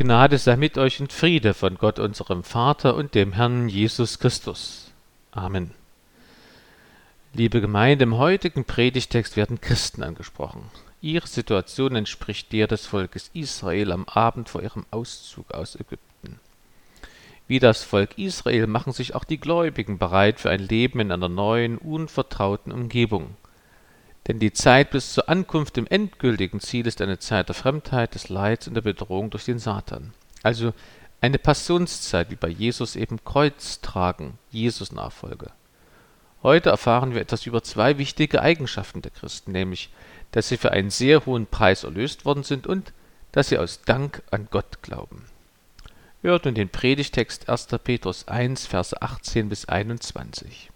Gnade sei mit euch und Friede von Gott unserem Vater und dem Herrn Jesus Christus. Amen. Liebe Gemeinde, im heutigen Predigtext werden Christen angesprochen. Ihre Situation entspricht der des Volkes Israel am Abend vor ihrem Auszug aus Ägypten. Wie das Volk Israel machen sich auch die Gläubigen bereit für ein Leben in einer neuen, unvertrauten Umgebung. Denn die Zeit bis zur Ankunft im endgültigen Ziel ist eine Zeit der Fremdheit, des Leids und der Bedrohung durch den Satan. Also eine Passionszeit, wie bei Jesus eben Kreuz tragen, Jesus Nachfolge. Heute erfahren wir etwas über zwei wichtige Eigenschaften der Christen, nämlich, dass sie für einen sehr hohen Preis erlöst worden sind und dass sie aus Dank an Gott glauben. Hört nun den Predigtext 1. Petrus 1, Verse 18 bis 21.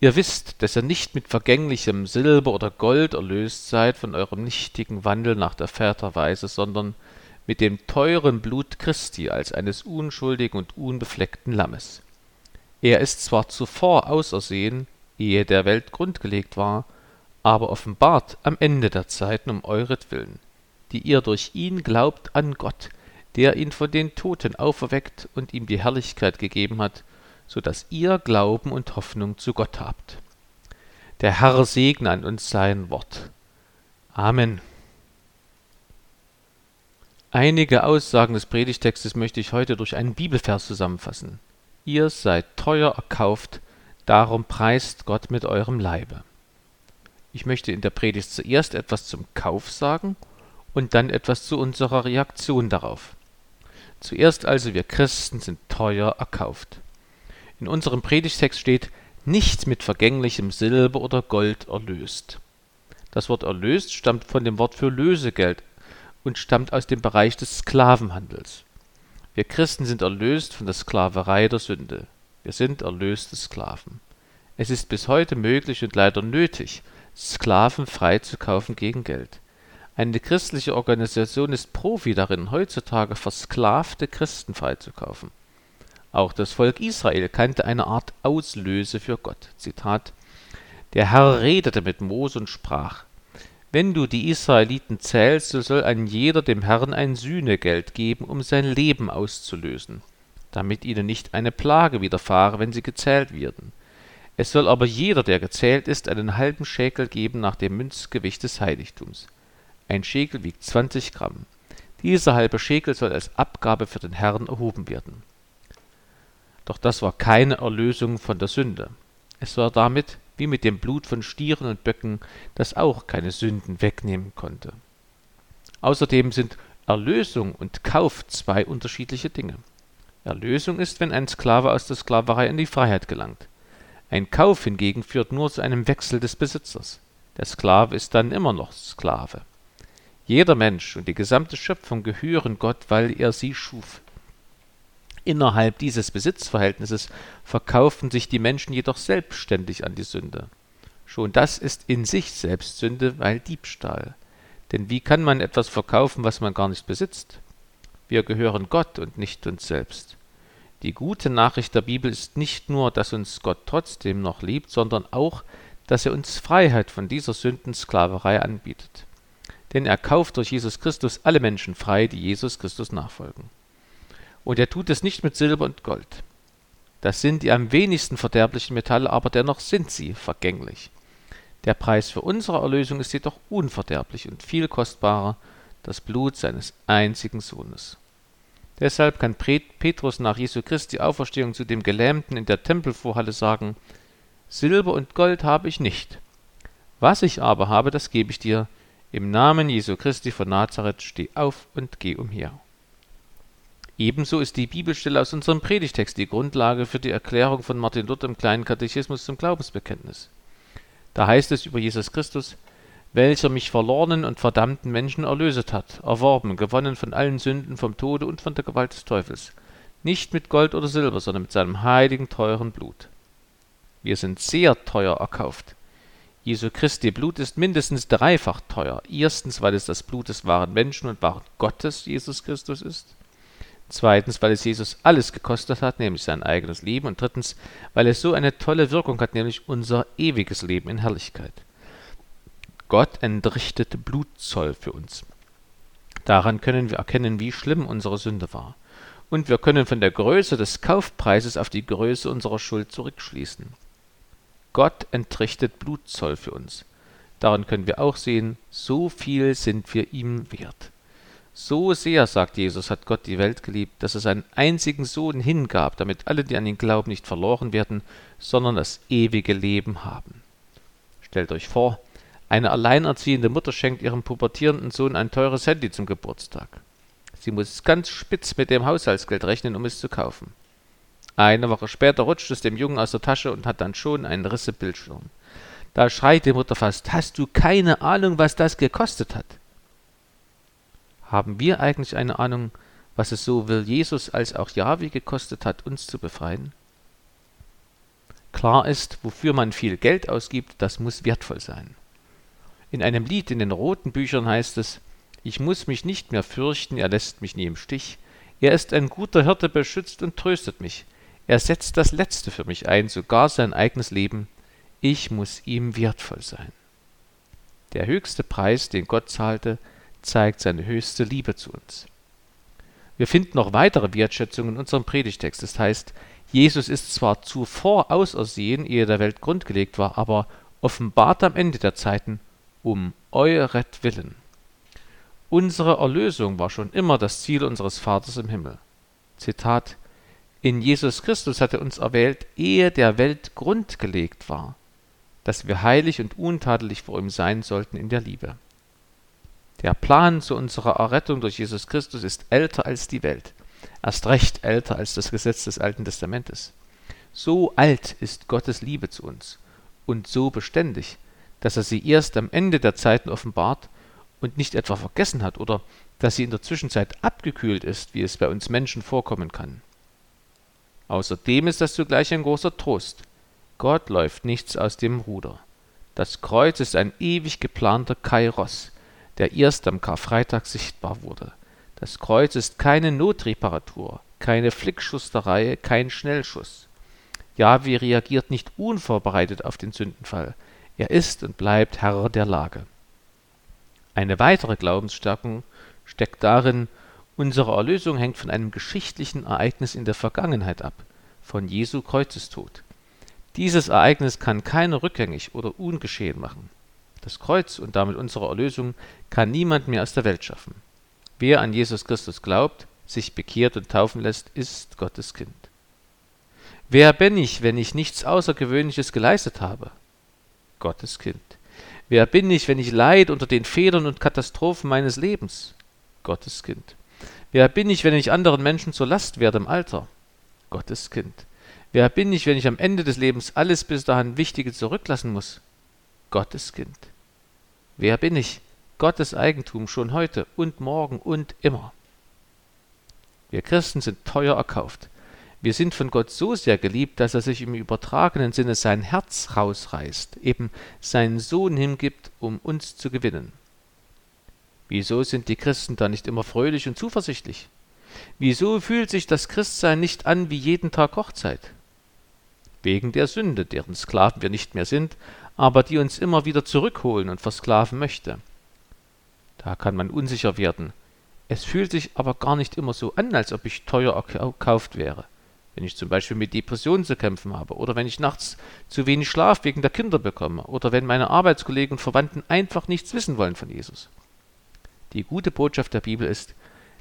Ihr wisst, dass ihr nicht mit vergänglichem Silber oder Gold erlöst seid von eurem nichtigen Wandel nach der Väterweise, sondern mit dem teuren Blut Christi als eines unschuldigen und unbefleckten Lammes. Er ist zwar zuvor ausersehen, ehe der Welt grundgelegt war, aber offenbart am Ende der Zeiten um euretwillen, die ihr durch ihn glaubt an Gott, der ihn von den Toten auferweckt und ihm die Herrlichkeit gegeben hat, so dass ihr Glauben und Hoffnung zu Gott habt. Der Herr segne an uns sein Wort. Amen. Einige Aussagen des Predigtextes möchte ich heute durch einen Bibelvers zusammenfassen. Ihr seid teuer erkauft, darum preist Gott mit eurem Leibe. Ich möchte in der Predigt zuerst etwas zum Kauf sagen und dann etwas zu unserer Reaktion darauf. Zuerst also, wir Christen sind teuer erkauft. In unserem Predigtext steht, nicht mit vergänglichem Silber oder Gold erlöst. Das Wort erlöst stammt von dem Wort für Lösegeld und stammt aus dem Bereich des Sklavenhandels. Wir Christen sind erlöst von der Sklaverei der Sünde. Wir sind erlöste Sklaven. Es ist bis heute möglich und leider nötig, Sklaven freizukaufen gegen Geld. Eine christliche Organisation ist Profi darin, heutzutage versklavte Christen freizukaufen. Auch das Volk Israel kannte eine Art Auslöse für Gott. Zitat Der Herr redete mit Mose und sprach Wenn du die Israeliten zählst, so soll ein jeder dem Herrn ein Sühnegeld geben, um sein Leben auszulösen, damit ihnen nicht eine Plage widerfahre, wenn sie gezählt werden. Es soll aber jeder, der gezählt ist, einen halben Schäkel geben nach dem Münzgewicht des Heiligtums. Ein Schäkel wiegt 20 Gramm. Dieser halbe Schäkel soll als Abgabe für den Herrn erhoben werden. Doch das war keine Erlösung von der Sünde. Es war damit wie mit dem Blut von Stieren und Böcken, das auch keine Sünden wegnehmen konnte. Außerdem sind Erlösung und Kauf zwei unterschiedliche Dinge. Erlösung ist, wenn ein Sklave aus der Sklaverei in die Freiheit gelangt. Ein Kauf hingegen führt nur zu einem Wechsel des Besitzers. Der Sklave ist dann immer noch Sklave. Jeder Mensch und die gesamte Schöpfung gehören Gott, weil er sie schuf. Innerhalb dieses Besitzverhältnisses verkaufen sich die Menschen jedoch selbstständig an die Sünde. Schon das ist in sich selbst Sünde, weil Diebstahl. Denn wie kann man etwas verkaufen, was man gar nicht besitzt? Wir gehören Gott und nicht uns selbst. Die gute Nachricht der Bibel ist nicht nur, dass uns Gott trotzdem noch liebt, sondern auch, dass er uns Freiheit von dieser Sündensklaverei anbietet. Denn er kauft durch Jesus Christus alle Menschen frei, die Jesus Christus nachfolgen. Und er tut es nicht mit Silber und Gold. Das sind die am wenigsten verderblichen Metalle, aber dennoch sind sie vergänglich. Der Preis für unsere Erlösung ist jedoch unverderblich und viel kostbarer, das Blut seines einzigen Sohnes. Deshalb kann Petrus nach Jesu Christi Auferstehung zu dem Gelähmten in der Tempelvorhalle sagen, Silber und Gold habe ich nicht. Was ich aber habe, das gebe ich dir. Im Namen Jesu Christi von Nazareth steh auf und geh umher. Ebenso ist die Bibelstelle aus unserem Predigtext die Grundlage für die Erklärung von Martin Luther im kleinen Katechismus zum Glaubensbekenntnis. Da heißt es über Jesus Christus, welcher mich verlorenen und verdammten Menschen erlöset hat, erworben, gewonnen von allen Sünden, vom Tode und von der Gewalt des Teufels, nicht mit Gold oder Silber, sondern mit seinem heiligen, teuren Blut. Wir sind sehr teuer erkauft. Jesu Christi Blut ist mindestens dreifach teuer. Erstens, weil es das Blut des wahren Menschen und wahren Gottes Jesus Christus ist. Zweitens, weil es Jesus alles gekostet hat, nämlich sein eigenes Leben. Und drittens, weil es so eine tolle Wirkung hat, nämlich unser ewiges Leben in Herrlichkeit. Gott entrichtete Blutzoll für uns. Daran können wir erkennen, wie schlimm unsere Sünde war. Und wir können von der Größe des Kaufpreises auf die Größe unserer Schuld zurückschließen. Gott entrichtet Blutzoll für uns. Daran können wir auch sehen, so viel sind wir ihm wert. So sehr, sagt Jesus, hat Gott die Welt geliebt, dass er seinen einzigen Sohn hingab, damit alle, die an ihn glauben, nicht verloren werden, sondern das ewige Leben haben. Stellt euch vor, eine alleinerziehende Mutter schenkt ihrem pubertierenden Sohn ein teures Handy zum Geburtstag. Sie muss ganz spitz mit dem Haushaltsgeld rechnen, um es zu kaufen. Eine Woche später rutscht es dem Jungen aus der Tasche und hat dann schon einen Riss im Bildschirm. Da schreit die Mutter fast, hast du keine Ahnung, was das gekostet hat? Haben wir eigentlich eine Ahnung, was es sowohl Jesus als auch Jahwe gekostet hat, uns zu befreien? Klar ist, wofür man viel Geld ausgibt, das muss wertvoll sein. In einem Lied in den roten Büchern heißt es, ich muss mich nicht mehr fürchten, er lässt mich nie im Stich. Er ist ein guter Hirte, beschützt und tröstet mich. Er setzt das Letzte für mich ein, sogar sein eigenes Leben. Ich muss ihm wertvoll sein. Der höchste Preis, den Gott zahlte, zeigt seine höchste Liebe zu uns. Wir finden noch weitere Wertschätzungen in unserem Predigtext. Das heißt, Jesus ist zwar zuvor ausersehen, ehe der Welt grundgelegt war, aber offenbart am Ende der Zeiten um euret Willen. Unsere Erlösung war schon immer das Ziel unseres Vaters im Himmel. Zitat In Jesus Christus hat er uns erwählt, ehe der Welt Grund gelegt war, dass wir heilig und untadelig vor ihm sein sollten in der Liebe. Der Plan zu unserer Errettung durch Jesus Christus ist älter als die Welt, erst recht älter als das Gesetz des Alten Testamentes. So alt ist Gottes Liebe zu uns und so beständig, dass er sie erst am Ende der Zeiten offenbart und nicht etwa vergessen hat oder dass sie in der Zwischenzeit abgekühlt ist, wie es bei uns Menschen vorkommen kann. Außerdem ist das zugleich ein großer Trost. Gott läuft nichts aus dem Ruder. Das Kreuz ist ein ewig geplanter Kairos, der erst am Karfreitag sichtbar wurde. Das Kreuz ist keine Notreparatur, keine Flickschusterei, kein Schnellschuss. Jahwe reagiert nicht unvorbereitet auf den Sündenfall. Er ist und bleibt Herr der Lage. Eine weitere Glaubensstärkung steckt darin, unsere Erlösung hängt von einem geschichtlichen Ereignis in der Vergangenheit ab, von Jesu Kreuzestod. Dieses Ereignis kann keiner rückgängig oder ungeschehen machen. Das Kreuz und damit unsere Erlösung kann niemand mehr aus der Welt schaffen. Wer an Jesus Christus glaubt, sich bekehrt und taufen lässt, ist Gottes Kind. Wer bin ich, wenn ich nichts Außergewöhnliches geleistet habe? Gottes Kind. Wer bin ich, wenn ich leid unter den Fehlern und Katastrophen meines Lebens? Gottes Kind. Wer bin ich, wenn ich anderen Menschen zur Last werde im Alter? Gottes Kind. Wer bin ich, wenn ich am Ende des Lebens alles bis dahin Wichtige zurücklassen muss? Gottes Kind. Wer bin ich? Gottes Eigentum schon heute und morgen und immer. Wir Christen sind teuer erkauft. Wir sind von Gott so sehr geliebt, dass er sich im übertragenen Sinne sein Herz rausreißt, eben seinen Sohn hingibt, um uns zu gewinnen. Wieso sind die Christen da nicht immer fröhlich und zuversichtlich? Wieso fühlt sich das Christsein nicht an wie jeden Tag Hochzeit? Wegen der Sünde, deren Sklaven wir nicht mehr sind, aber die uns immer wieder zurückholen und versklaven möchte. Da kann man unsicher werden. Es fühlt sich aber gar nicht immer so an, als ob ich teuer erkauft wäre wenn ich zum Beispiel mit Depressionen zu kämpfen habe oder wenn ich nachts zu wenig Schlaf wegen der Kinder bekomme oder wenn meine Arbeitskollegen und Verwandten einfach nichts wissen wollen von Jesus. Die gute Botschaft der Bibel ist,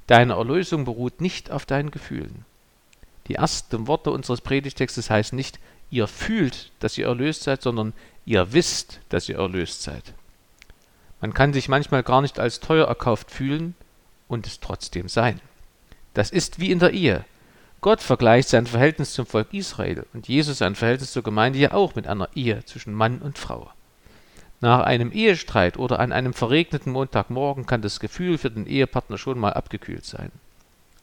deine Erlösung beruht nicht auf deinen Gefühlen. Die ersten Worte unseres Predigtextes heißen nicht, ihr fühlt, dass ihr erlöst seid, sondern ihr wisst, dass ihr erlöst seid. Man kann sich manchmal gar nicht als teuer erkauft fühlen und es trotzdem sein. Das ist wie in der Ehe. Gott vergleicht sein Verhältnis zum Volk Israel und Jesus sein Verhältnis zur Gemeinde ja auch mit einer Ehe zwischen Mann und Frau. Nach einem Ehestreit oder an einem verregneten Montagmorgen kann das Gefühl für den Ehepartner schon mal abgekühlt sein.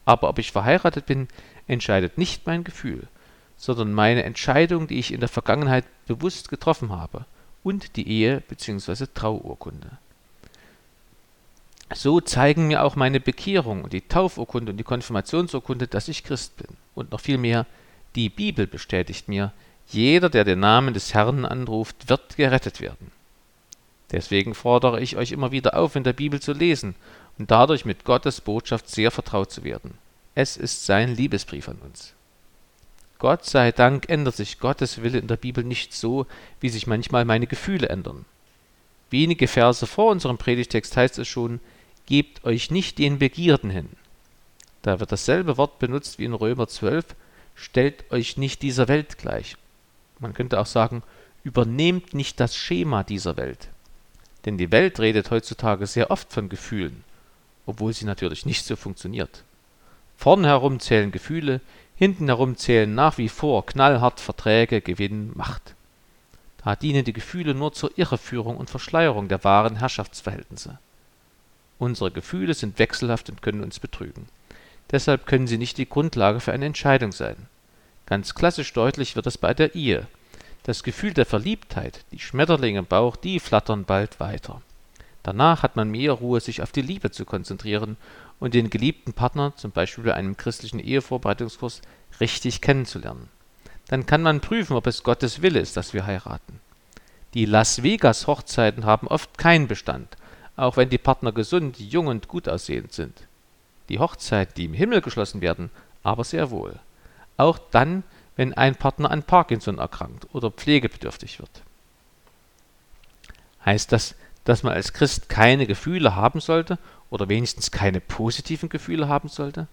Aber ob ich verheiratet bin, entscheidet nicht mein Gefühl, sondern meine Entscheidung, die ich in der Vergangenheit bewusst getroffen habe, und die Ehe bzw. Trauurkunde. So zeigen mir auch meine Bekehrung und die Taufurkunde und die Konfirmationsurkunde, dass ich Christ bin. Und noch viel mehr, die Bibel bestätigt mir, jeder, der den Namen des Herrn anruft, wird gerettet werden. Deswegen fordere ich euch immer wieder auf, in der Bibel zu lesen und dadurch mit Gottes Botschaft sehr vertraut zu werden. Es ist sein Liebesbrief an uns. Gott sei Dank ändert sich Gottes Wille in der Bibel nicht so, wie sich manchmal meine Gefühle ändern. Wenige Verse vor unserem Predigtext heißt es schon, gebt euch nicht den Begierden hin. Da wird dasselbe Wort benutzt wie in Römer 12, stellt euch nicht dieser Welt gleich. Man könnte auch sagen, übernehmt nicht das Schema dieser Welt. Denn die Welt redet heutzutage sehr oft von Gefühlen, obwohl sie natürlich nicht so funktioniert. Vorn herum zählen Gefühle, hinten herum zählen nach wie vor knallhart Verträge, Gewinn, Macht. Da dienen die Gefühle nur zur Irreführung und Verschleierung der wahren Herrschaftsverhältnisse. Unsere Gefühle sind wechselhaft und können uns betrügen. Deshalb können sie nicht die Grundlage für eine Entscheidung sein. Ganz klassisch deutlich wird es bei der Ehe. Das Gefühl der Verliebtheit, die Schmetterlinge im Bauch, die flattern bald weiter. Danach hat man mehr Ruhe, sich auf die Liebe zu konzentrieren und den geliebten Partner, zum Beispiel bei einem christlichen Ehevorbereitungskurs, richtig kennenzulernen. Dann kann man prüfen, ob es Gottes Wille ist, dass wir heiraten. Die Las Vegas Hochzeiten haben oft keinen Bestand, auch wenn die Partner gesund, jung und gut aussehend sind. Die Hochzeiten, die im Himmel geschlossen werden, aber sehr wohl. Auch dann, wenn ein Partner an Parkinson erkrankt oder pflegebedürftig wird. Heißt das, dass man als Christ keine Gefühle haben sollte oder wenigstens keine positiven Gefühle haben sollte?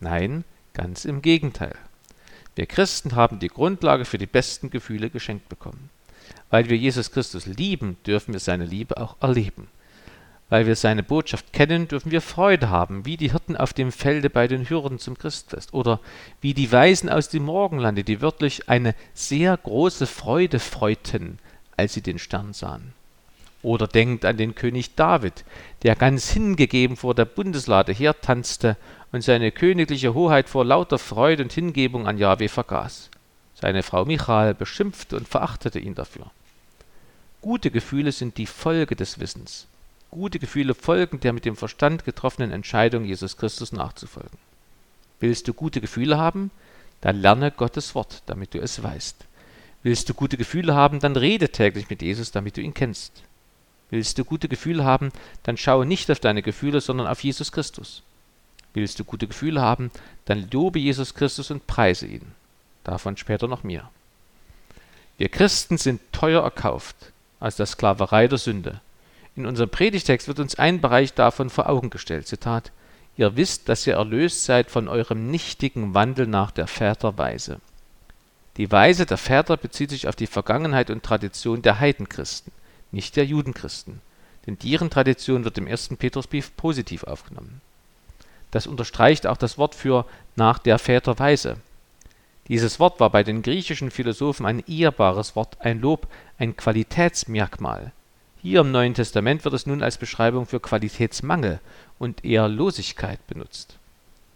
Nein, ganz im Gegenteil. Wir Christen haben die Grundlage für die besten Gefühle geschenkt bekommen. Weil wir Jesus Christus lieben, dürfen wir seine Liebe auch erleben. Weil wir seine Botschaft kennen, dürfen wir Freude haben, wie die Hirten auf dem Felde bei den Hürden zum Christfest oder wie die Weisen aus dem Morgenlande, die wörtlich eine sehr große Freude freuten, als sie den Stern sahen. Oder denkt an den König David, der ganz hingegeben vor der Bundeslade hertanzte und seine königliche Hoheit vor lauter Freude und Hingebung an Jahwe vergaß. Seine Frau Michal beschimpfte und verachtete ihn dafür. Gute Gefühle sind die Folge des Wissens. Gute Gefühle folgen der mit dem Verstand getroffenen Entscheidung, Jesus Christus nachzufolgen. Willst du gute Gefühle haben? Dann lerne Gottes Wort, damit du es weißt. Willst du gute Gefühle haben, dann rede täglich mit Jesus, damit du ihn kennst. Willst du gute Gefühle haben, dann schaue nicht auf deine Gefühle, sondern auf Jesus Christus. Willst du gute Gefühle haben, dann lobe Jesus Christus und preise ihn. Davon später noch mehr. Wir Christen sind teuer erkauft aus der Sklaverei der Sünde. In unserem Predigtext wird uns ein Bereich davon vor Augen gestellt. Zitat: Ihr wisst, dass ihr erlöst seid von eurem nichtigen Wandel nach der Väterweise. Die Weise der Väter bezieht sich auf die Vergangenheit und Tradition der Heidenchristen nicht der Judenchristen, denn deren Tradition wird im ersten Petrusbrief positiv aufgenommen. Das unterstreicht auch das Wort für nach der Väterweise. Dieses Wort war bei den griechischen Philosophen ein ehrbares Wort, ein Lob, ein Qualitätsmerkmal. Hier im Neuen Testament wird es nun als Beschreibung für Qualitätsmangel und Ehrlosigkeit benutzt.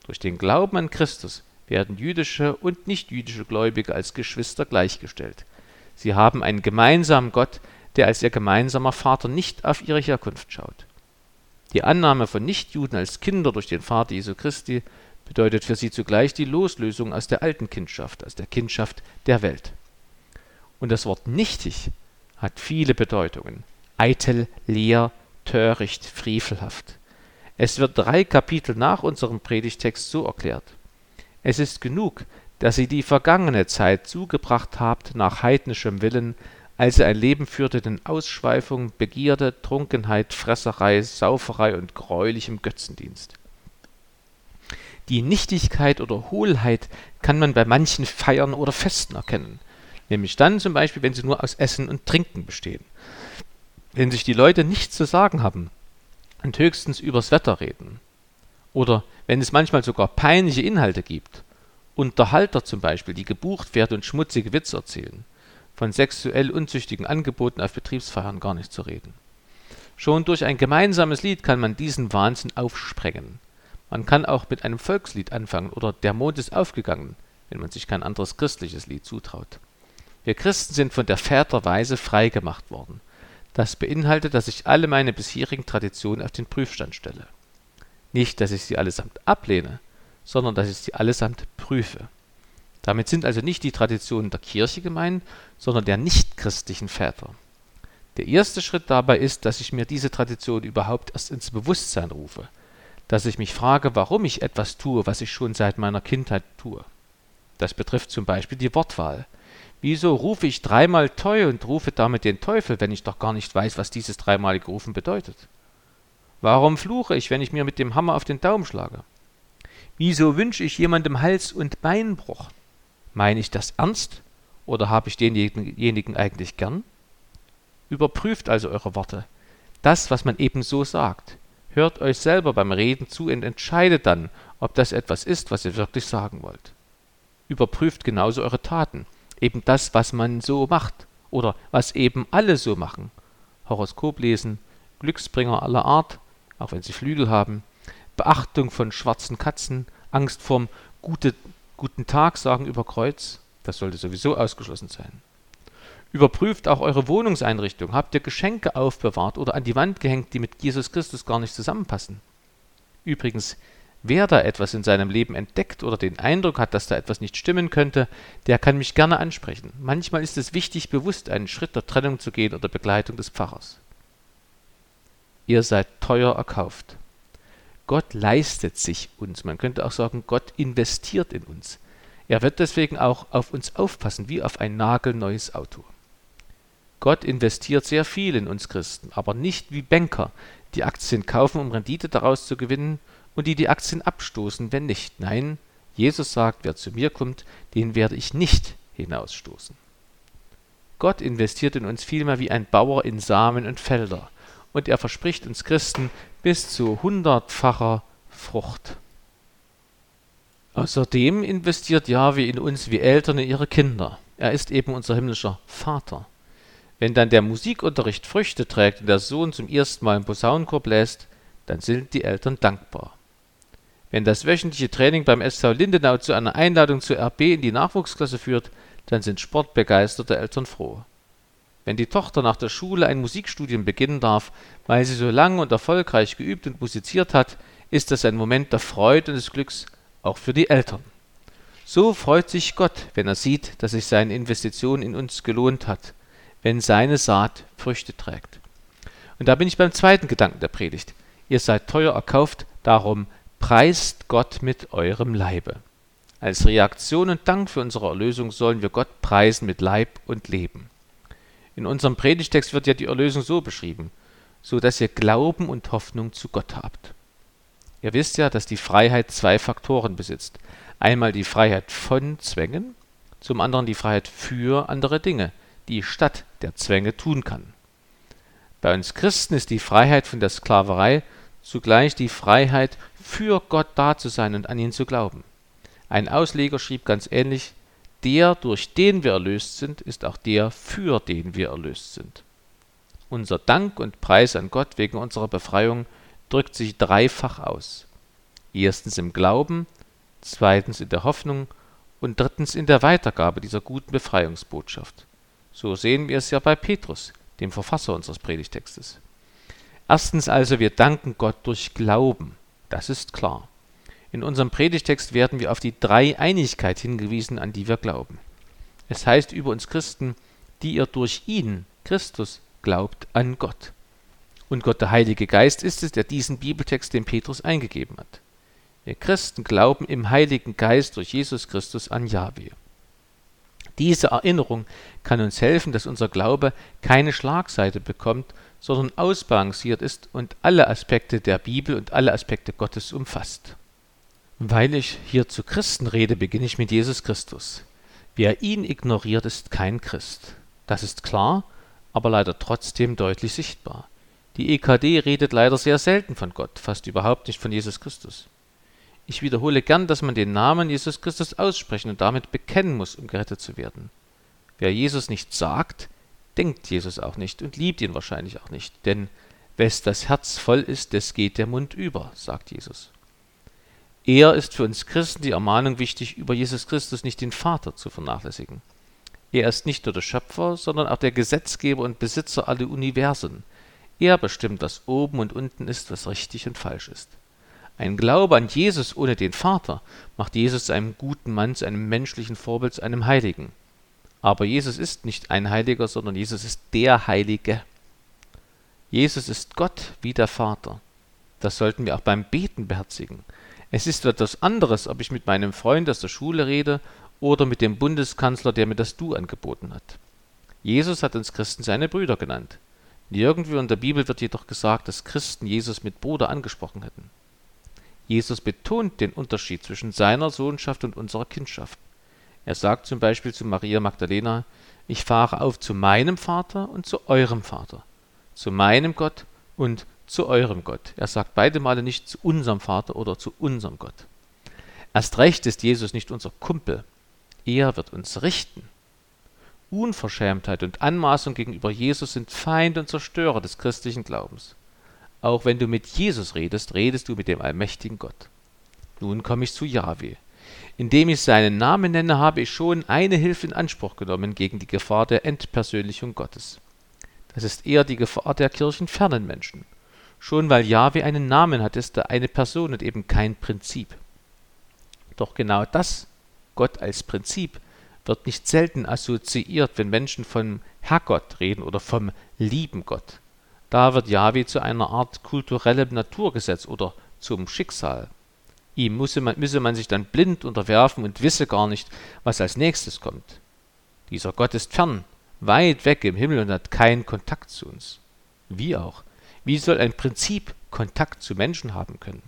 Durch den Glauben an Christus werden jüdische und nichtjüdische Gläubige als Geschwister gleichgestellt. Sie haben einen gemeinsamen Gott, der als ihr gemeinsamer Vater nicht auf ihre Herkunft schaut. Die Annahme von Nichtjuden als Kinder durch den Vater Jesu Christi bedeutet für sie zugleich die Loslösung aus der alten Kindschaft, aus der Kindschaft der Welt. Und das Wort nichtig hat viele Bedeutungen. Eitel, leer, töricht, frevelhaft. Es wird drei Kapitel nach unserem Predigtext so erklärt. Es ist genug, dass ihr die vergangene Zeit zugebracht habt nach heidnischem Willen, als er ein Leben führte in Ausschweifung, Begierde, Trunkenheit, Fresserei, Sauferei und greulichem Götzendienst. Die Nichtigkeit oder Hohlheit kann man bei manchen Feiern oder Festen erkennen, nämlich dann zum Beispiel, wenn sie nur aus Essen und Trinken bestehen. Wenn sich die Leute nichts zu sagen haben und höchstens übers Wetter reden. Oder wenn es manchmal sogar peinliche Inhalte gibt. Unterhalter zum Beispiel, die gebucht werden und schmutzige Witze erzählen von sexuell unzüchtigen Angeboten auf Betriebsfeiern gar nicht zu reden. Schon durch ein gemeinsames Lied kann man diesen Wahnsinn aufsprengen. Man kann auch mit einem Volkslied anfangen oder Der Mond ist aufgegangen, wenn man sich kein anderes christliches Lied zutraut. Wir Christen sind von der Väterweise frei gemacht worden. Das beinhaltet, dass ich alle meine bisherigen Traditionen auf den Prüfstand stelle. Nicht, dass ich sie allesamt ablehne, sondern dass ich sie allesamt prüfe. Damit sind also nicht die Traditionen der Kirche gemeint, sondern der nichtchristlichen Väter. Der erste Schritt dabei ist, dass ich mir diese Tradition überhaupt erst ins Bewusstsein rufe. dass ich mich frage, warum ich etwas tue, was ich schon seit meiner Kindheit tue. Das betrifft zum Beispiel die Wortwahl. Wieso rufe ich dreimal Toi und rufe damit den Teufel, wenn ich doch gar nicht weiß, was dieses dreimalige Rufen bedeutet? Warum fluche ich, wenn ich mir mit dem Hammer auf den Daumen schlage? Wieso wünsche ich jemandem Hals- und Beinbruch? Meine ich das ernst oder habe ich denjenigen eigentlich gern? Überprüft also eure Worte. Das, was man eben so sagt. Hört euch selber beim Reden zu und entscheidet dann, ob das etwas ist, was ihr wirklich sagen wollt. Überprüft genauso eure Taten eben das, was man so macht oder was eben alle so machen. Horoskop lesen, Glücksbringer aller Art, auch wenn sie Flügel haben, Beachtung von schwarzen Katzen, Angst vorm gute, guten Tag sagen über Kreuz, das sollte sowieso ausgeschlossen sein. Überprüft auch eure Wohnungseinrichtung. Habt ihr Geschenke aufbewahrt oder an die Wand gehängt, die mit Jesus Christus gar nicht zusammenpassen? Übrigens, Wer da etwas in seinem Leben entdeckt oder den Eindruck hat, dass da etwas nicht stimmen könnte, der kann mich gerne ansprechen. Manchmal ist es wichtig, bewusst einen Schritt der Trennung zu gehen oder Begleitung des Pfarrers. Ihr seid teuer erkauft. Gott leistet sich uns. Man könnte auch sagen, Gott investiert in uns. Er wird deswegen auch auf uns aufpassen, wie auf ein nagelneues Auto. Gott investiert sehr viel in uns Christen, aber nicht wie Banker, die Aktien kaufen, um Rendite daraus zu gewinnen, und die die Aktien abstoßen, wenn nicht. Nein, Jesus sagt, wer zu mir kommt, den werde ich nicht hinausstoßen. Gott investiert in uns vielmehr wie ein Bauer in Samen und Felder, und er verspricht uns Christen bis zu hundertfacher Frucht. Außerdem investiert Jahwe in uns wie Eltern in ihre Kinder. Er ist eben unser himmlischer Vater. Wenn dann der Musikunterricht Früchte trägt und der Sohn zum ersten Mal im Posaunenchor bläst, dann sind die Eltern dankbar. Wenn das wöchentliche Training beim SV Lindenau zu einer Einladung zur RB in die Nachwuchsklasse führt, dann sind sportbegeisterte Eltern froh. Wenn die Tochter nach der Schule ein Musikstudium beginnen darf, weil sie so lang und erfolgreich geübt und musiziert hat, ist das ein Moment der Freude und des Glücks auch für die Eltern. So freut sich Gott, wenn er sieht, dass sich seine Investition in uns gelohnt hat, wenn seine Saat Früchte trägt. Und da bin ich beim zweiten Gedanken der Predigt. Ihr seid teuer erkauft, darum Preist Gott mit eurem Leibe. Als Reaktion und Dank für unsere Erlösung sollen wir Gott preisen mit Leib und Leben. In unserem Predigtext wird ja die Erlösung so beschrieben, so dass ihr Glauben und Hoffnung zu Gott habt. Ihr wisst ja, dass die Freiheit zwei Faktoren besitzt. Einmal die Freiheit von Zwängen, zum anderen die Freiheit für andere Dinge, die statt der Zwänge tun kann. Bei uns Christen ist die Freiheit von der Sklaverei zugleich die Freiheit, für Gott da zu sein und an ihn zu glauben. Ein Ausleger schrieb ganz ähnlich, der, durch den wir erlöst sind, ist auch der, für den wir erlöst sind. Unser Dank und Preis an Gott wegen unserer Befreiung drückt sich dreifach aus. Erstens im Glauben, zweitens in der Hoffnung und drittens in der Weitergabe dieser guten Befreiungsbotschaft. So sehen wir es ja bei Petrus, dem Verfasser unseres Predigtextes. Erstens also, wir danken Gott durch Glauben. Das ist klar. In unserem Predigtext werden wir auf die Dreieinigkeit hingewiesen, an die wir glauben. Es heißt über uns Christen, die ihr durch ihn, Christus, glaubt an Gott. Und Gott, der Heilige Geist, ist es, der diesen Bibeltext dem Petrus eingegeben hat. Wir Christen glauben im Heiligen Geist durch Jesus Christus an Jahwe. Diese Erinnerung kann uns helfen, dass unser Glaube keine Schlagseite bekommt, sondern ausbalanciert ist und alle Aspekte der Bibel und alle Aspekte Gottes umfasst. Weil ich hier zu Christen rede, beginne ich mit Jesus Christus. Wer ihn ignoriert, ist kein Christ. Das ist klar, aber leider trotzdem deutlich sichtbar. Die EKD redet leider sehr selten von Gott, fast überhaupt nicht von Jesus Christus. Ich wiederhole gern, dass man den Namen Jesus Christus aussprechen und damit bekennen muss, um gerettet zu werden. Wer Jesus nicht sagt, denkt Jesus auch nicht und liebt ihn wahrscheinlich auch nicht, denn wes das Herz voll ist, des geht der Mund über, sagt Jesus. Eher ist für uns Christen die Ermahnung wichtig, über Jesus Christus nicht den Vater zu vernachlässigen. Er ist nicht nur der Schöpfer, sondern auch der Gesetzgeber und Besitzer aller Universen. Er bestimmt, was oben und unten ist, was richtig und falsch ist. Ein Glaube an Jesus ohne den Vater macht Jesus zu einem guten Mann, zu einem menschlichen Vorbild, zu einem Heiligen. Aber Jesus ist nicht ein Heiliger, sondern Jesus ist der Heilige. Jesus ist Gott wie der Vater. Das sollten wir auch beim Beten beherzigen. Es ist etwas anderes, ob ich mit meinem Freund aus der Schule rede oder mit dem Bundeskanzler, der mir das Du angeboten hat. Jesus hat uns Christen seine Brüder genannt. Nirgendwo in der Bibel wird jedoch gesagt, dass Christen Jesus mit Bruder angesprochen hätten. Jesus betont den Unterschied zwischen seiner Sohnschaft und unserer Kindschaft. Er sagt zum Beispiel zu Maria Magdalena, ich fahre auf zu meinem Vater und zu eurem Vater, zu meinem Gott und zu eurem Gott. Er sagt beide Male nicht zu unserem Vater oder zu unserem Gott. Erst recht ist Jesus nicht unser Kumpel. Er wird uns richten. Unverschämtheit und Anmaßung gegenüber Jesus sind Feind und Zerstörer des christlichen Glaubens. Auch wenn du mit Jesus redest, redest du mit dem allmächtigen Gott. Nun komme ich zu Yahweh. Indem ich seinen Namen nenne, habe ich schon eine Hilfe in Anspruch genommen gegen die Gefahr der Entpersönlichung Gottes. Das ist eher die Gefahr der kirchenfernen Menschen. Schon weil Yahweh einen Namen hat, ist er eine Person und eben kein Prinzip. Doch genau das, Gott als Prinzip, wird nicht selten assoziiert, wenn Menschen vom Herrgott reden oder vom lieben Gott. Da wird Yahweh zu einer Art kulturellem Naturgesetz oder zum Schicksal. Ihm müsse man, müsse man sich dann blind unterwerfen und wisse gar nicht, was als nächstes kommt. Dieser Gott ist fern, weit weg im Himmel und hat keinen Kontakt zu uns. Wie auch. Wie soll ein Prinzip Kontakt zu Menschen haben können?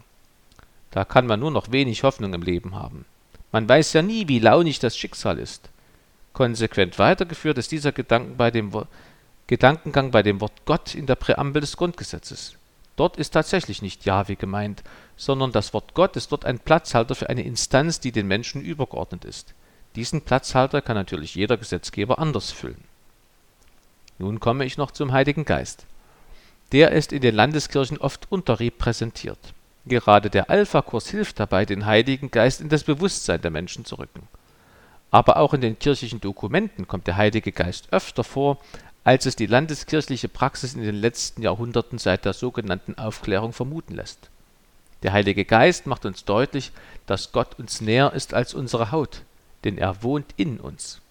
Da kann man nur noch wenig Hoffnung im Leben haben. Man weiß ja nie, wie launig das Schicksal ist. Konsequent weitergeführt ist dieser Gedanken bei dem Gedankengang bei dem Wort Gott in der Präambel des Grundgesetzes. Dort ist tatsächlich nicht Jahwe gemeint, sondern das Wort Gott ist dort ein Platzhalter für eine Instanz, die den Menschen übergeordnet ist. Diesen Platzhalter kann natürlich jeder Gesetzgeber anders füllen. Nun komme ich noch zum Heiligen Geist. Der ist in den Landeskirchen oft unterrepräsentiert. Gerade der Alpha-Kurs hilft dabei, den Heiligen Geist in das Bewusstsein der Menschen zu rücken. Aber auch in den kirchlichen Dokumenten kommt der Heilige Geist öfter vor, als es die landeskirchliche Praxis in den letzten Jahrhunderten seit der sogenannten Aufklärung vermuten lässt. Der Heilige Geist macht uns deutlich, dass Gott uns näher ist als unsere Haut, denn er wohnt in uns.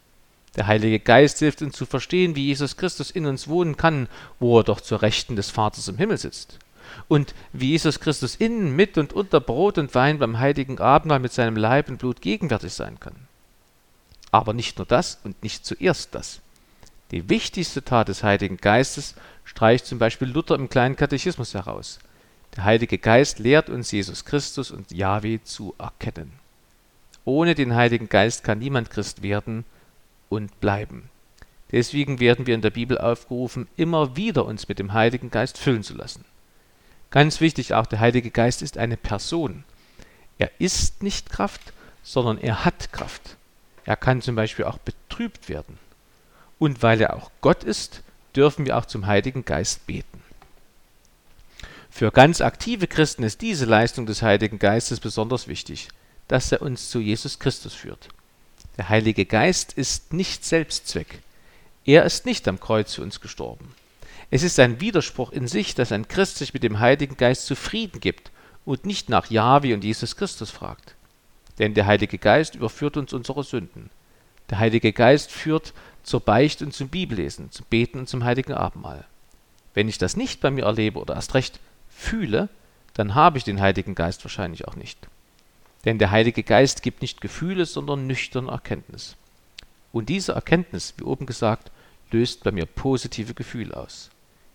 Der Heilige Geist hilft uns zu verstehen, wie Jesus Christus in uns wohnen kann, wo er doch zur Rechten des Vaters im Himmel sitzt und wie Jesus Christus in, mit und unter Brot und Wein beim heiligen Abendmahl mit seinem Leib und Blut gegenwärtig sein kann. Aber nicht nur das und nicht zuerst das. Die wichtigste Tat des Heiligen Geistes streicht zum Beispiel Luther im kleinen Katechismus heraus. Der Heilige Geist lehrt uns Jesus Christus und Yahweh zu erkennen. Ohne den Heiligen Geist kann niemand Christ werden und bleiben. Deswegen werden wir in der Bibel aufgerufen, immer wieder uns mit dem Heiligen Geist füllen zu lassen. Ganz wichtig auch, der Heilige Geist ist eine Person. Er ist nicht Kraft, sondern er hat Kraft. Er kann zum Beispiel auch betrübt werden. Und weil er auch Gott ist, dürfen wir auch zum Heiligen Geist beten. Für ganz aktive Christen ist diese Leistung des Heiligen Geistes besonders wichtig, dass er uns zu Jesus Christus führt. Der Heilige Geist ist nicht Selbstzweck. Er ist nicht am Kreuz für uns gestorben. Es ist ein Widerspruch in sich, dass ein Christ sich mit dem Heiligen Geist zufrieden gibt und nicht nach Jahwe und Jesus Christus fragt. Denn der Heilige Geist überführt uns unsere Sünden. Der Heilige Geist führt zur Beicht und zum Bibellesen, zum Beten und zum Heiligen Abendmahl. Wenn ich das nicht bei mir erlebe oder erst recht fühle, dann habe ich den Heiligen Geist wahrscheinlich auch nicht. Denn der Heilige Geist gibt nicht Gefühle, sondern nüchterne Erkenntnis. Und diese Erkenntnis, wie oben gesagt, löst bei mir positive Gefühle aus.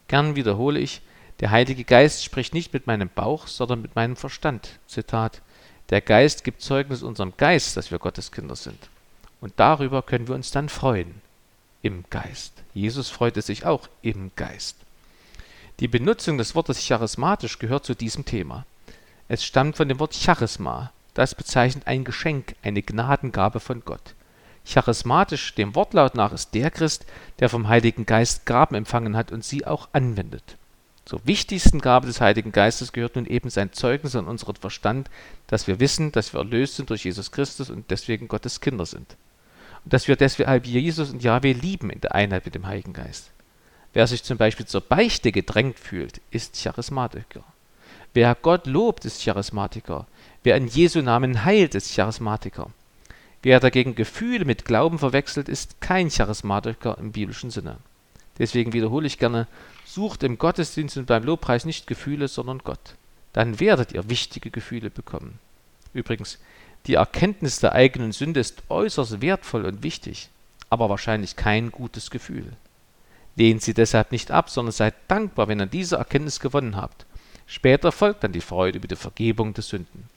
Gern wiederhole ich, der Heilige Geist spricht nicht mit meinem Bauch, sondern mit meinem Verstand. Zitat. Der Geist gibt Zeugnis unserem Geist, dass wir Gottes Kinder sind. Und darüber können wir uns dann freuen. Im Geist. Jesus freute sich auch im Geist. Die Benutzung des Wortes charismatisch gehört zu diesem Thema. Es stammt von dem Wort Charisma. Das bezeichnet ein Geschenk, eine Gnadengabe von Gott. Charismatisch dem Wortlaut nach ist der Christ, der vom Heiligen Geist Gaben empfangen hat und sie auch anwendet. Zur wichtigsten Gabe des Heiligen Geistes gehört nun eben sein Zeugnis an unseren Verstand, dass wir wissen, dass wir erlöst sind durch Jesus Christus und deswegen Gottes Kinder sind. Und dass wir deshalb Jesus und Yahweh lieben in der Einheit mit dem Heiligen Geist. Wer sich zum Beispiel zur Beichte gedrängt fühlt, ist Charismatiker. Wer Gott lobt, ist Charismatiker. Wer in Jesu Namen heilt, ist Charismatiker. Wer dagegen Gefühle mit Glauben verwechselt, ist kein Charismatiker im biblischen Sinne. Deswegen wiederhole ich gerne, sucht im Gottesdienst und beim Lobpreis nicht Gefühle, sondern Gott. dann werdet ihr wichtige Gefühle bekommen. Übrigens, die Erkenntnis der eigenen Sünde ist äußerst wertvoll und wichtig, aber wahrscheinlich kein gutes Gefühl. Lehnt sie deshalb nicht ab, sondern seid dankbar, wenn ihr diese Erkenntnis gewonnen habt. Später folgt dann die Freude über die Vergebung der Sünden.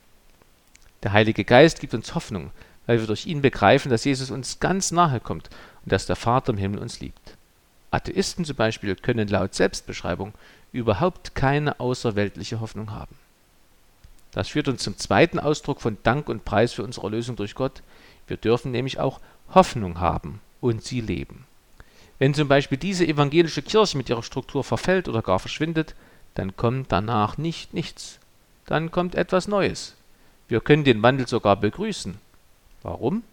Der Heilige Geist gibt uns Hoffnung, weil wir durch ihn begreifen, dass Jesus uns ganz nahe kommt und dass der Vater im Himmel uns liebt. Atheisten zum Beispiel können laut Selbstbeschreibung überhaupt keine außerweltliche Hoffnung haben. Das führt uns zum zweiten Ausdruck von Dank und Preis für unsere Erlösung durch Gott. Wir dürfen nämlich auch Hoffnung haben und sie leben. Wenn zum Beispiel diese evangelische Kirche mit ihrer Struktur verfällt oder gar verschwindet, dann kommt danach nicht nichts. Dann kommt etwas Neues. Wir können den Wandel sogar begrüßen. Warum?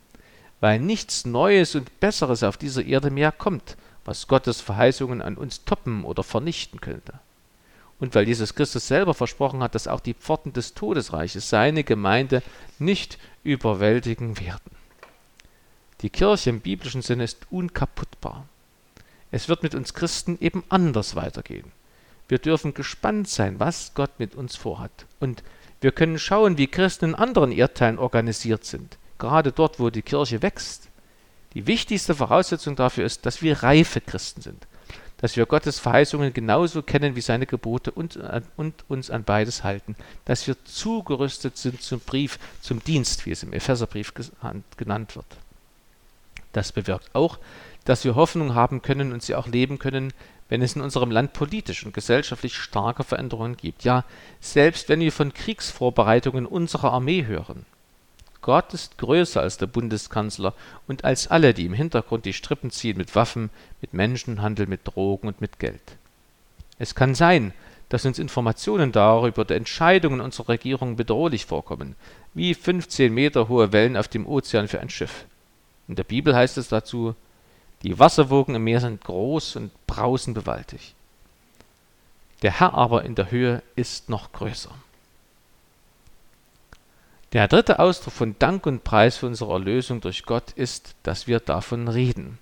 Weil nichts Neues und Besseres auf dieser Erde mehr kommt, was Gottes Verheißungen an uns toppen oder vernichten könnte. Und weil Jesus Christus selber versprochen hat, dass auch die Pforten des Todesreiches seine Gemeinde nicht überwältigen werden. Die Kirche im biblischen Sinne ist unkaputtbar. Es wird mit uns Christen eben anders weitergehen. Wir dürfen gespannt sein, was Gott mit uns vorhat. Und wir können schauen, wie Christen in anderen Erdteilen organisiert sind, gerade dort, wo die Kirche wächst. Die wichtigste Voraussetzung dafür ist, dass wir reife Christen sind, dass wir Gottes Verheißungen genauso kennen wie seine Gebote und, äh, und, uns an beides halten, dass wir zugerüstet sind zum Brief, zum Dienst, wie es im Epheserbrief genannt wird. Das bewirkt auch, dass wir Hoffnung haben können und sie auch leben können, wenn es in unserem Land politisch und gesellschaftlich starke Veränderungen gibt. Ja, selbst wenn wir von Kriegsvorbereitungen unserer Armee hören. Gott ist größer als der Bundeskanzler und als alle, die im Hintergrund die Strippen ziehen mit Waffen, mit Menschenhandel, mit Drogen und mit Geld. Es kann sein, dass uns Informationen darüber die Entscheidungen unserer Regierung bedrohlich vorkommen, wie 15 Meter hohe Wellen auf dem Ozean für ein Schiff. In der Bibel heißt es dazu, die Wasserwogen im Meer sind groß und brausen gewaltig. Der Herr aber in der Höhe ist noch größer. Der dritte Ausdruck von Dank und Preis für unsere Erlösung durch Gott ist, dass wir davon reden.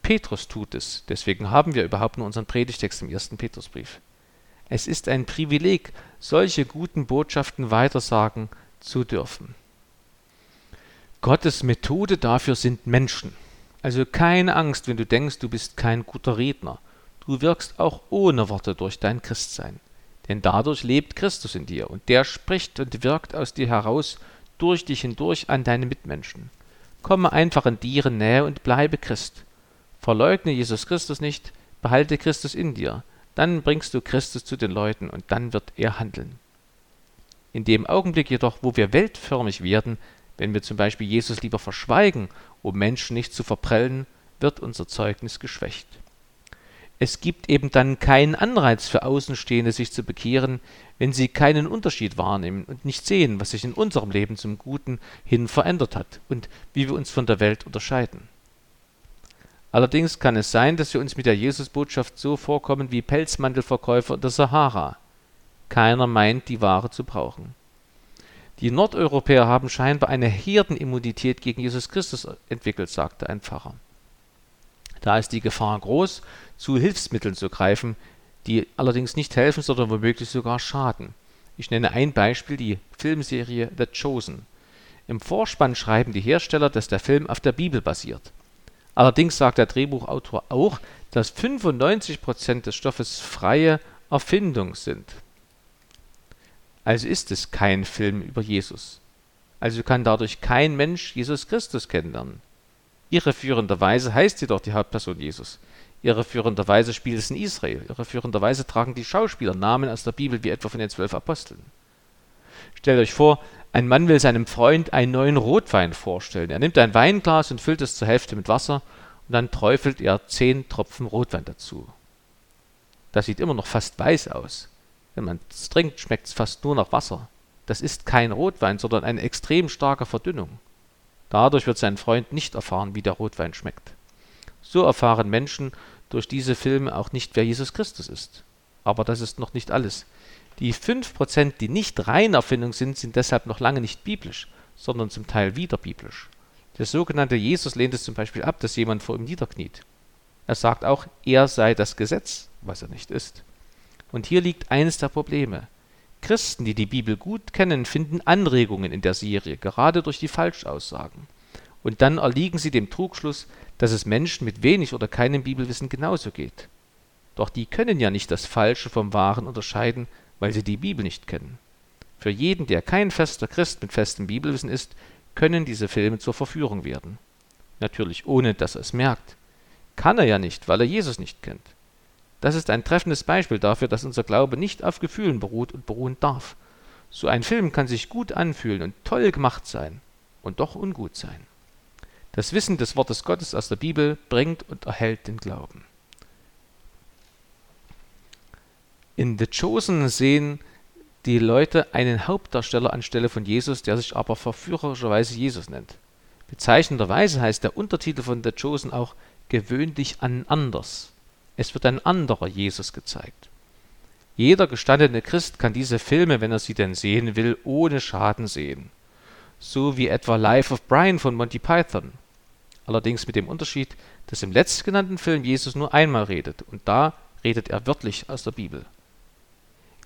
Petrus tut es, deswegen haben wir überhaupt nur unseren Predigtext im ersten Petrusbrief. Es ist ein Privileg, solche guten Botschaften weitersagen zu dürfen. Gottes Methode dafür sind Menschen. Also keine Angst, wenn du denkst, du bist kein guter Redner. Du wirkst auch ohne Worte durch dein Christsein. Denn dadurch lebt Christus in dir und der spricht und wirkt aus dir heraus, durch dich hindurch an deine Mitmenschen. Komme einfach in deren Nähe und bleibe Christ. Verleugne Jesus Christus nicht, behalte Christus in dir. Dann bringst du Christus zu den Leuten und dann wird er handeln. In dem Augenblick jedoch, wo wir weltförmig werden, wenn wir zum Beispiel Jesus lieber verschweigen, um Menschen nicht zu verprellen, wird unser Zeugnis geschwächt es gibt eben dann keinen Anreiz für Außenstehende, sich zu bekehren, wenn sie keinen Unterschied wahrnehmen und nicht sehen, was sich in unserem Leben zum Guten hin verändert hat und wie wir uns von der Welt unterscheiden. Allerdings kann es sein, dass wir uns mit der Jesusbotschaft so vorkommen wie Pelzmantelverkäufer in der Sahara. Keiner meint, die Ware zu brauchen. Die Nordeuropäer haben scheinbar eine Herdenimmunität gegen Jesus Christus entwickelt, sagte ein Pfarrer. Da ist die Gefahr groß, zu Hilfsmitteln zu greifen, die allerdings nicht helfen, sondern womöglich sogar schaden. Ich nenne ein Beispiel, die Filmserie The Chosen. Im Vorspann schreiben die Hersteller, dass der Film auf der Bibel basiert. Allerdings sagt der Drehbuchautor auch, dass 95% des Stoffes freie Erfindung sind. Also ist es kein Film über Jesus. Also kann dadurch kein Mensch Jesus Christus kennenlernen. Irreführenderweise heißt jedoch die Hauptperson Jesus. Irreführenderweise spielt es in Israel. Irreführenderweise tragen die Schauspieler Namen aus der Bibel, wie etwa von den zwölf Aposteln. Stellt euch vor, ein Mann will seinem Freund einen neuen Rotwein vorstellen. Er nimmt ein Weinglas und füllt es zur Hälfte mit Wasser und dann träufelt er zehn Tropfen Rotwein dazu. Das sieht immer noch fast weiß aus. Wenn man es trinkt, schmeckt es fast nur nach Wasser. Das ist kein Rotwein, sondern eine extrem starke Verdünnung. Dadurch wird sein Freund nicht erfahren, wie der Rotwein schmeckt. So erfahren Menschen durch diese Filme auch nicht, wer Jesus Christus ist. Aber das ist noch nicht alles. Die 5%, die nicht rein Erfindung sind, sind deshalb noch lange nicht biblisch, sondern zum Teil wieder biblisch. Der sogenannte Jesus lehnt es zum Beispiel ab, dass jemand vor ihm niederkniet. Er sagt auch, er sei das Gesetz, was er nicht ist. Und hier liegt eines der Probleme. Christen, die die Bibel gut kennen, finden Anregungen in der Serie, gerade durch die Falschaussagen. Und dann erliegen sie dem Trugschluss, dass es Menschen mit wenig oder keinem Bibelwissen genauso geht. Doch die können ja nicht das Falsche vom Wahren unterscheiden, weil sie die Bibel nicht kennen. Für jeden, der kein fester Christ mit festem Bibelwissen ist, können diese Filme zur Verführung werden. Natürlich ohne, dass er es merkt. Kann er ja nicht, weil er Jesus nicht kennt. Das ist ein treffendes Beispiel dafür, dass unser Glaube nicht auf Gefühlen beruht und beruhen darf. So ein Film kann sich gut anfühlen und toll gemacht sein und doch ungut sein. Das Wissen des Wortes Gottes aus der Bibel bringt und erhält den Glauben. In The Chosen sehen die Leute einen Hauptdarsteller anstelle von Jesus, der sich aber verführerischerweise Jesus nennt. Bezeichnenderweise heißt der Untertitel von The Chosen auch gewöhnlich an anders. Es wird ein anderer Jesus gezeigt. Jeder gestandene Christ kann diese Filme, wenn er sie denn sehen will, ohne Schaden sehen. So wie etwa Life of Brian von Monty Python. Allerdings mit dem Unterschied, dass im letztgenannten Film Jesus nur einmal redet und da redet er wörtlich aus der Bibel.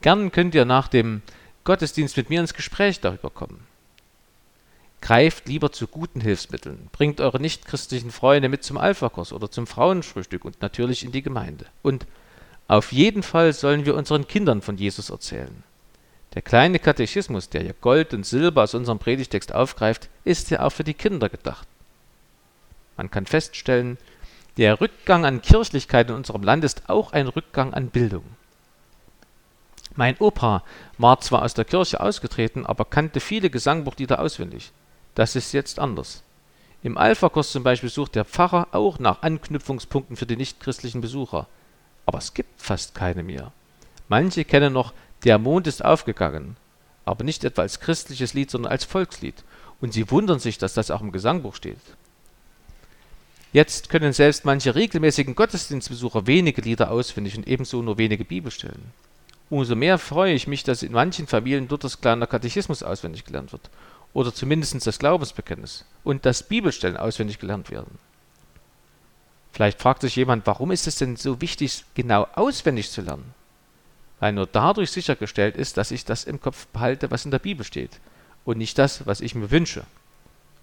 Gern könnt ihr nach dem Gottesdienst mit mir ins Gespräch darüber kommen. Greift lieber zu guten Hilfsmitteln. Bringt eure nichtchristlichen Freunde mit zum Alpha-Kurs oder zum Frauenfrühstück und natürlich in die Gemeinde. Und auf jeden Fall sollen wir unseren Kindern von Jesus erzählen. Der kleine Katechismus, der ja Gold und Silber aus unserem Predigtext aufgreift, ist ja auch für die Kinder gedacht. Man kann feststellen, der Rückgang an Kirchlichkeit in unserem Land ist auch ein Rückgang an Bildung. Mein Opa war zwar aus der Kirche ausgetreten, aber kannte viele Gesangbuchlieder auswendig. Das ist jetzt anders. Im Alpha-Kurs zum Beispiel sucht der Pfarrer auch nach Anknüpfungspunkten für die nichtchristlichen Besucher. Aber es gibt fast keine mehr. Manche kennen noch Der Mond ist aufgegangen, aber nicht etwa als christliches Lied, sondern als Volkslied. Und sie wundern sich, dass das auch im Gesangbuch steht. Jetzt können selbst manche regelmäßigen Gottesdienstbesucher wenige Lieder auswendig und ebenso nur wenige Bibelstellen. Umso mehr freue ich mich, dass in manchen Familien Luthers kleiner Katechismus auswendig gelernt wird oder zumindest das Glaubensbekenntnis und dass Bibelstellen auswendig gelernt werden. Vielleicht fragt sich jemand, warum ist es denn so wichtig, genau auswendig zu lernen? Weil nur dadurch sichergestellt ist, dass ich das im Kopf behalte, was in der Bibel steht und nicht das, was ich mir wünsche.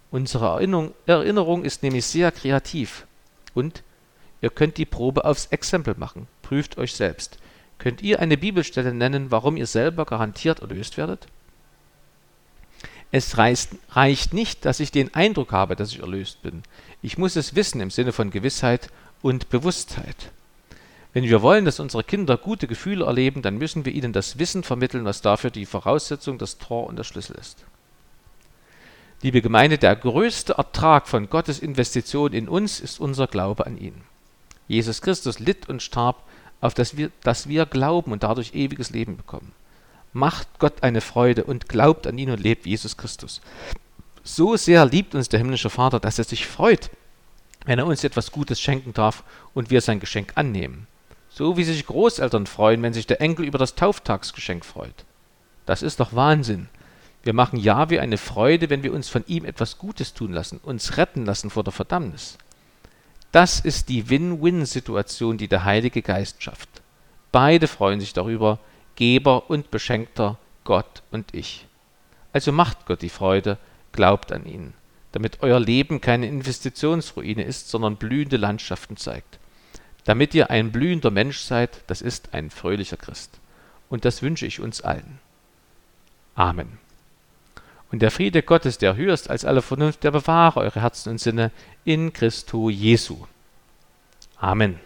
Unsere Erinnerung, Erinnerung ist nämlich sehr kreativ und ihr könnt die Probe aufs Exempel machen. Prüft euch selbst. Könnt ihr eine Bibelstelle nennen, warum ihr selber garantiert erlöst werdet? Es reicht nicht, dass ich den Eindruck habe, dass ich erlöst bin. Ich muss es wissen im Sinne von Gewissheit und Bewusstheit. Wenn wir wollen, dass unsere Kinder gute Gefühle erleben, dann müssen wir ihnen das Wissen vermitteln, was dafür die Voraussetzung, das Tor und der Schlüssel ist. Liebe Gemeinde, der größte Ertrag von Gottes Investition in uns ist unser Glaube an ihn. Jesus Christus litt und starb auf das wir, dass wir glauben und dadurch ewiges Leben bekommen. Macht Gott eine Freude und glaubt an ihn und lebt Jesus Christus. So sehr liebt uns der himmlische Vater, dass er sich freut, wenn er uns etwas Gutes schenken darf und wir sein Geschenk annehmen. So wie sich Großeltern freuen, wenn sich der Enkel über das Tauftagsgeschenk freut. Das ist doch Wahnsinn. Wir machen Jahwe eine Freude, wenn wir uns von ihm etwas Gutes tun lassen, uns retten lassen vor der Verdammnis. Das ist die Win-Win-Situation, die der Heilige Geist schafft. Beide freuen sich darüber, Geber und Beschenkter, Gott und ich. Also macht Gott die Freude, glaubt an ihn, damit euer Leben keine Investitionsruine ist, sondern blühende Landschaften zeigt. Damit ihr ein blühender Mensch seid, das ist ein fröhlicher Christ. Und das wünsche ich uns allen. Amen. Und der Friede Gottes, der höher ist als alle Vernunft, der bewahre eure Herzen und Sinne in Christo Jesu. Amen.